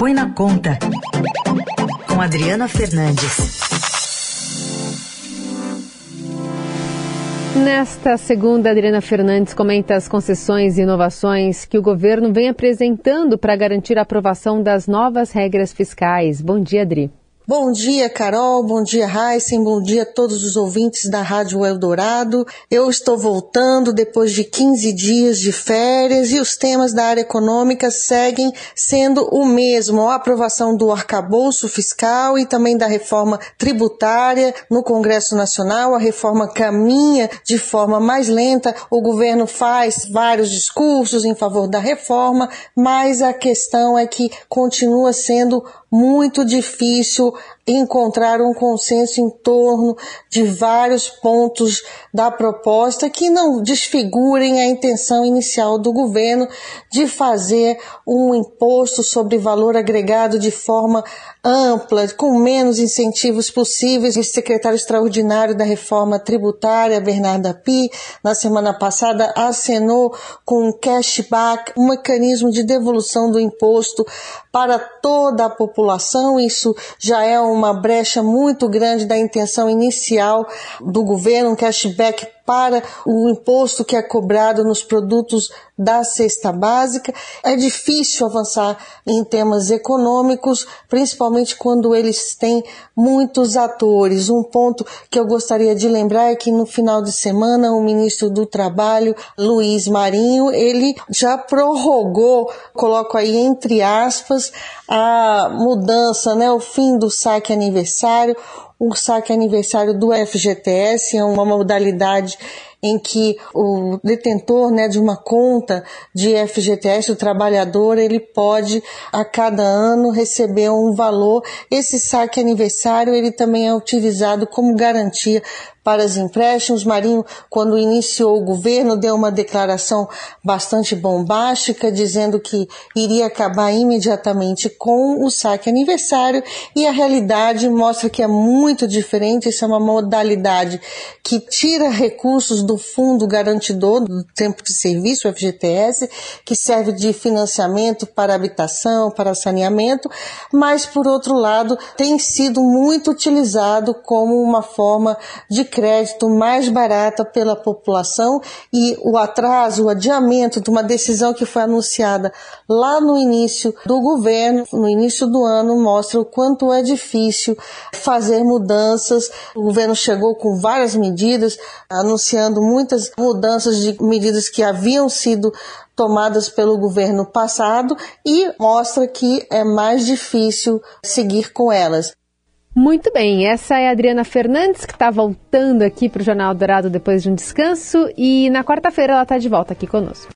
Põe na Conta, com Adriana Fernandes. Nesta segunda, Adriana Fernandes comenta as concessões e inovações que o governo vem apresentando para garantir a aprovação das novas regras fiscais. Bom dia, Adri. Bom dia, Carol. Bom dia, Heisen. Bom dia a todos os ouvintes da Rádio Eldorado. Eu estou voltando depois de 15 dias de férias e os temas da área econômica seguem sendo o mesmo. A aprovação do arcabouço fiscal e também da reforma tributária no Congresso Nacional. A reforma caminha de forma mais lenta. O governo faz vários discursos em favor da reforma, mas a questão é que continua sendo muito difícil encontrar um consenso em torno de vários pontos da proposta que não desfigurem a intenção inicial do governo de fazer um imposto sobre valor agregado de forma ampla, com menos incentivos possíveis. O secretário extraordinário da reforma tributária, Bernardo Api, na semana passada acenou com um cashback, um mecanismo de devolução do imposto para toda a população. Isso já é uma brecha muito grande da intenção inicial do governo, um cashback para o imposto que é cobrado nos produtos da cesta básica. É difícil avançar em temas econômicos, principalmente quando eles têm muitos atores. Um ponto que eu gostaria de lembrar é que no final de semana o ministro do Trabalho, Luiz Marinho, ele já prorrogou, coloco aí entre aspas, a mudança, né, o fim do saque aniversário, o saque aniversário do FGTS, é uma modalidade em que o detentor né, de uma conta de FGTS, o trabalhador, ele pode a cada ano receber um valor. Esse saque aniversário ele também é utilizado como garantia para os empréstimos. Marinho, quando iniciou o governo, deu uma declaração bastante bombástica, dizendo que iria acabar imediatamente com o saque aniversário, e a realidade mostra que é muito diferente. Isso é uma modalidade que tira recursos do fundo garantidor do tempo de serviço, o FGTS, que serve de financiamento para habitação, para saneamento, mas, por outro lado, tem sido muito utilizado como uma forma de crédito mais barata pela população e o atraso, o adiamento de uma decisão que foi anunciada lá no início do governo, no início do ano, mostra o quanto é difícil fazer mudanças. O governo chegou com várias medidas, anunciando muitas mudanças de medidas que haviam sido tomadas pelo governo passado e mostra que é mais difícil seguir com elas. Muito bem, essa é a Adriana Fernandes, que está voltando aqui para o Jornal Dourado depois de um descanso, e na quarta-feira ela está de volta aqui conosco.